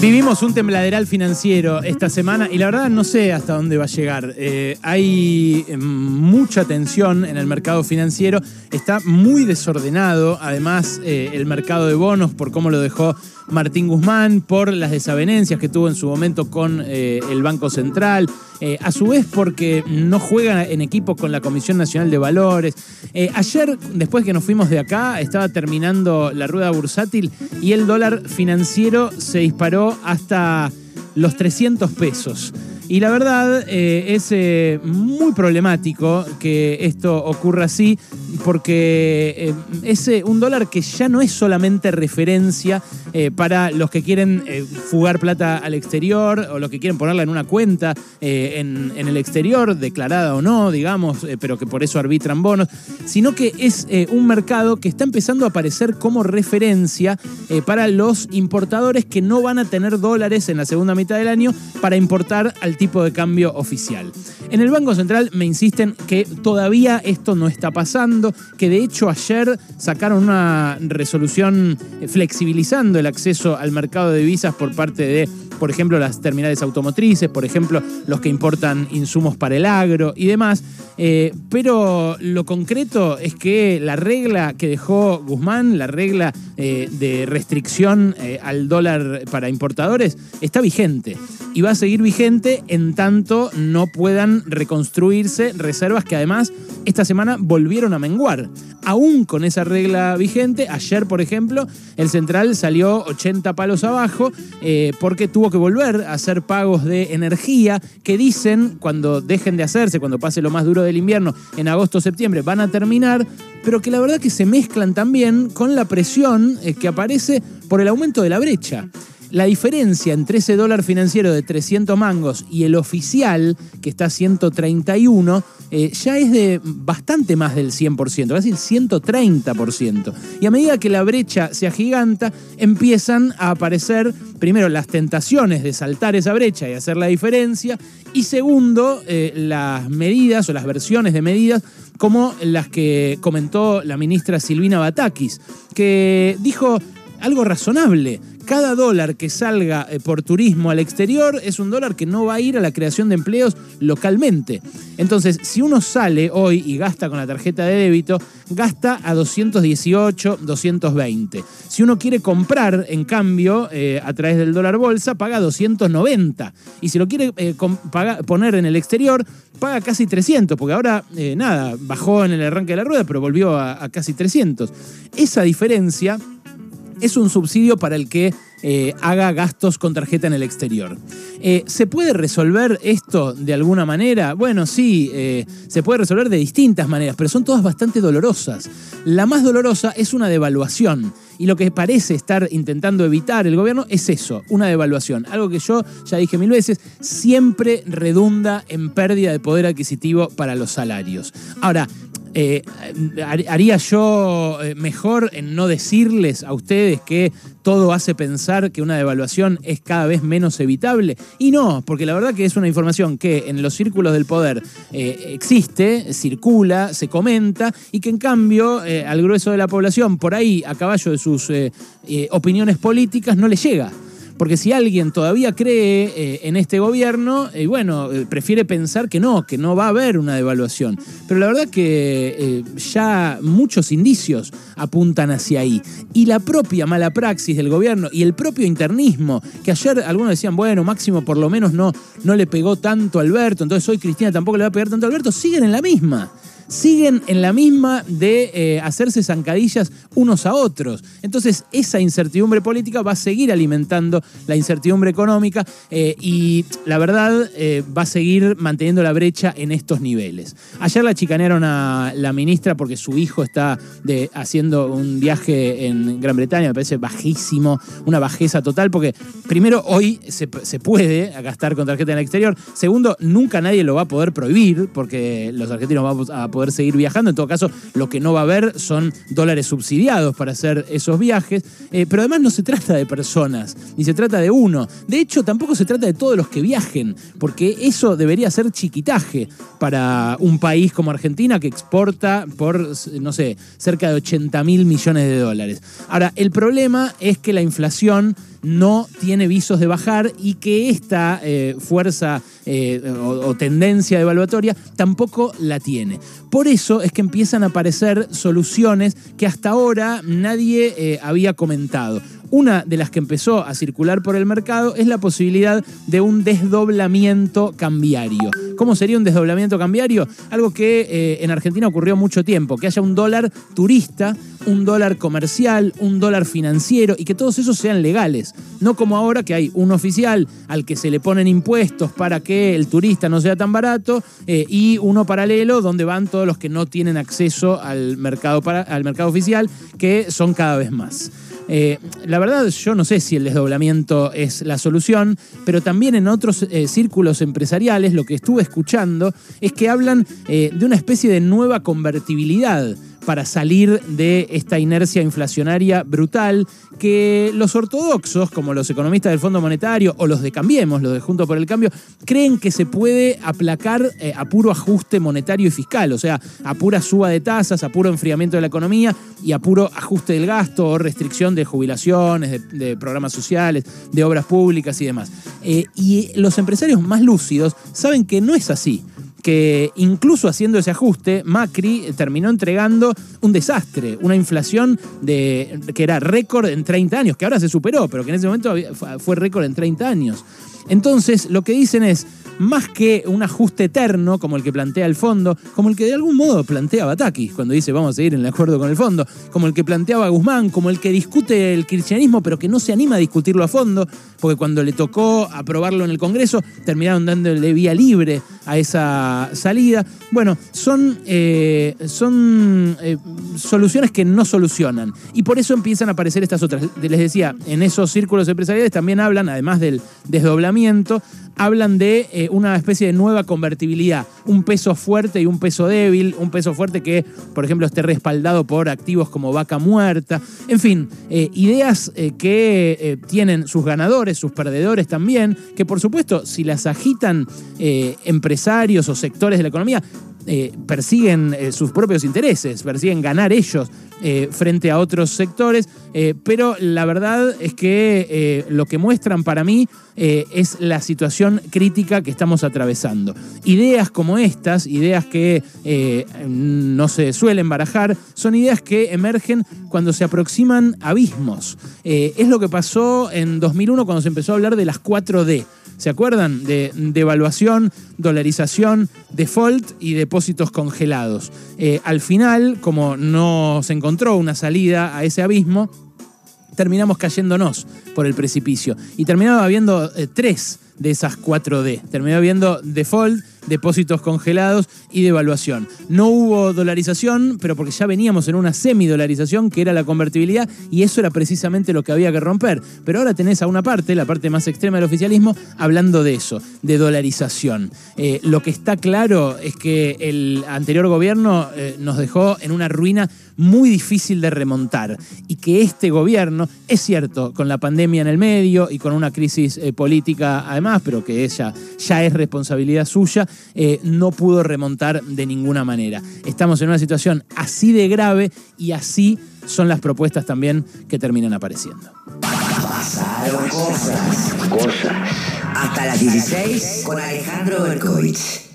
Vivimos un tembladeral financiero esta semana y la verdad no sé hasta dónde va a llegar. Eh, hay eh, mucha tensión en el mercado financiero, está muy desordenado, además eh, el mercado de bonos por cómo lo dejó Martín Guzmán, por las desavenencias que tuvo en su momento con el Banco Central, a su vez porque no juega en equipo con la Comisión Nacional de Valores. ayer, después que nos fuimos de acá, estaba terminando la rueda bursátil y el dólar financiero se disparó hasta los 300 pesos. Y la verdad eh, es eh, muy problemático que esto ocurra así, porque eh, es un dólar que ya no es solamente referencia para los que quieren fugar plata al exterior o los que quieren ponerla en una cuenta en, en, el exterior, declarada o no, digamos, pero que por eso arbitran bonos, sino que es un mercado que está empezando a aparecer como referencia para los importadores que no van a tener dólares en la segunda mitad del año para importar al tipo de cambio oficial. En el Banco Central me insisten que todavía esto no está pasando, que de hecho ayer sacaron una resolución flexibilizando el acceso al mercado de divisas por parte de por ejemplo, las terminales automotrices, por ejemplo, los que importan insumos para el agro y demás. Eh, pero lo concreto es que la regla que dejó Guzmán, la regla eh, de restricción eh, al dólar para importadores, está vigente y va a seguir vigente en tanto no puedan reconstruirse reservas que además esta semana volvieron a menguar. Aún con esa regla vigente, ayer por ejemplo, el central salió 80 palos abajo porque tuvo que volver a hacer pagos de energía que dicen cuando dejen de hacerse, cuando pase lo más duro del invierno, en agosto septiembre, van a terminar, pero que la verdad que se mezclan también con la presión eh, que aparece por el aumento de la brecha. La diferencia entre ese dólar financiero de 300 mangos y el oficial, que está a 131, eh, ya es de bastante más del 100%, casi el 130%. Y a medida que la brecha se agiganta, empiezan a aparecer, primero, las tentaciones de saltar esa brecha y hacer la diferencia, y segundo, eh, las medidas o las versiones de medidas como las que comentó la ministra Silvina Batakis, que dijo algo razonable cada dólar que salga eh, por turismo al exterior es un dólar que no va a ir a la creación de empleos localmente. Entonces, si uno sale hoy y gasta con la tarjeta de débito, gasta a 218, 220. Si uno quiere comprar, en cambio, eh, a través del dólar bolsa, paga 290. Y si lo quiere eh, poner en el exterior, paga casi 300, porque ahora, nada, bajó en el arranque de la rueda, pero volvió a, a casi 300. Esa diferencia es un subsidio para el que eh, haga gastos con tarjeta en el exterior. Eh, ¿Se puede resolver esto de alguna manera? Bueno, sí, eh, se puede resolver de distintas maneras, pero son todas bastante dolorosas. La más dolorosa es una devaluación. Y lo que parece estar intentando evitar el gobierno es eso, una devaluación. Algo que yo ya dije mil veces, siempre redunda en pérdida de poder adquisitivo para los salarios. Ahora, eh, haría yo eh, mejor en no decirles a ustedes que todo hace pensar que una devaluación es cada vez menos evitable. Y no, porque la verdad que es una información que en los círculos del poder eh, existe, circula, se comenta y que en cambio al grueso de la población, por ahí a caballo de sus opiniones políticas, no le llega. Porque si alguien todavía cree eh, en este gobierno, eh, bueno, eh, prefiere pensar que no, que no va a haber una devaluación. Pero la verdad que ya muchos indicios apuntan hacia ahí. Y la propia mala praxis del gobierno y el propio internismo, que ayer algunos decían, bueno, Máximo por lo menos no, no le pegó tanto a Alberto, entonces hoy Cristina tampoco le va a pegar tanto a Alberto, siguen en la misma siguen en la misma de eh, hacerse zancadillas unos a otros. Entonces, esa incertidumbre política va a seguir alimentando la incertidumbre económica eh, y la verdad eh, va a seguir manteniendo la brecha en estos niveles. Ayer la chicanearon a la ministra porque su hijo está haciendo un viaje en Gran Bretaña, me parece bajísimo, una bajeza total, porque primero hoy se, se puede gastar con tarjeta en el exterior, segundo, nunca nadie lo va a poder prohibir porque los argentinos vamos a poder poder seguir viajando. En todo caso, lo que no va a haber son dólares subsidiados para hacer esos viajes. Eh, pero además no se trata de personas, ni se trata de uno. De hecho, tampoco se trata de todos los que viajen, porque eso debería ser chiquitaje para un país como Argentina que exporta por, no sé, cerca de 80 mil millones de dólares. Ahora, el problema es que la inflación no tiene visos de bajar y que esta eh, fuerza eh, o, tendencia evaluatoria tampoco la tiene. Por eso es que empiezan a aparecer soluciones que hasta ahora nadie eh, había comentado. Una de las que empezó a circular por el mercado es la posibilidad de un desdoblamiento cambiario. ¿Cómo sería un desdoblamiento cambiario? Algo que eh, en Argentina ocurrió mucho tiempo, que haya un dólar turista, un dólar comercial, un dólar financiero y que todos esos sean legales. No como ahora que hay un oficial al que se le ponen impuestos para que el turista no sea tan barato eh, y uno paralelo donde van todos los que no tienen acceso al mercado, al mercado oficial, que son cada vez más. Eh, la verdad, yo no sé si el desdoblamiento es la solución, pero también en otros eh, círculos empresariales lo que estuve escuchando es que hablan eh, de una especie de nueva convertibilidad para salir de esta inercia inflacionaria brutal que los ortodoxos, como los economistas del Fondo Monetario o los de Cambiemos, los de Junto por el Cambio, creen que se puede aplacar eh, a puro ajuste monetario y fiscal, o sea, a pura suba de tasas, a puro enfriamiento de la economía y a puro ajuste del gasto o restricción de jubilaciones, de, programas sociales, de obras públicas y demás. Eh, y los empresarios más lúcidos saben que no es así que incluso haciendo ese ajuste, Macri terminó entregando un desastre, una inflación de, que era récord en 30 años, que ahora se superó, pero que en ese momento fue récord en 30 años. Entonces, lo que dicen es, más que un ajuste eterno como el que plantea el fondo, como el que de algún modo plantea Batakis cuando dice vamos a seguir en el acuerdo con el fondo, como el que planteaba Guzmán, como el que discute el kirchnerismo pero que no se anima a discutirlo a fondo, porque cuando le tocó aprobarlo en el Congreso terminaron dándole vía libre a esa salida. Bueno, son, eh, son eh, soluciones que no solucionan y por eso empiezan a aparecer estas otras. Les decía, en esos círculos empresariales también hablan, además del desdoblamiento, hablan de eh, una especie de nueva convertibilidad, un peso fuerte y un peso débil, un peso fuerte que, por ejemplo, esté respaldado por activos como vaca muerta, en fin, eh, ideas eh, que tienen sus ganadores, sus perdedores también, que por supuesto, si las agitan empresarios o sectores de la economía, persiguen sus propios intereses, persiguen ganar ellos frente a otros sectores, pero la verdad es que lo que muestran para mí es la situación crítica que estamos atravesando. Ideas como estas, ideas que eh, no se suelen barajar, son ideas que emergen cuando se aproximan abismos. Eh, es lo que pasó en 2001 cuando se empezó a hablar de las 4D. ¿Se acuerdan? De devaluación, dolarización, default y depósitos congelados. Eh, al final, como no se encontró una salida a ese abismo, terminamos cayéndonos por el precipicio. Y terminaba habiendo tres de esas 4D. Terminó habiendo default, depósitos congelados y devaluación. No hubo dolarización, pero porque ya veníamos en una semidolarización que era la convertibilidad y eso era precisamente lo que había que romper. Pero ahora tenés a una parte, la parte más extrema del oficialismo, hablando de eso, de dolarización. Eh, lo que está claro es que el anterior gobierno eh, nos dejó en una ruina muy difícil de remontar y que este gobierno, es cierto, con la pandemia en el medio y con una crisis eh, política además, pero que ella ya es responsabilidad suya, eh, no pudo remontar de ninguna manera. Estamos en una situación así de grave y así son las propuestas también que terminan apareciendo. Pasaron cosas. Cosas. Hasta las 16 con Alejandro Berkovich.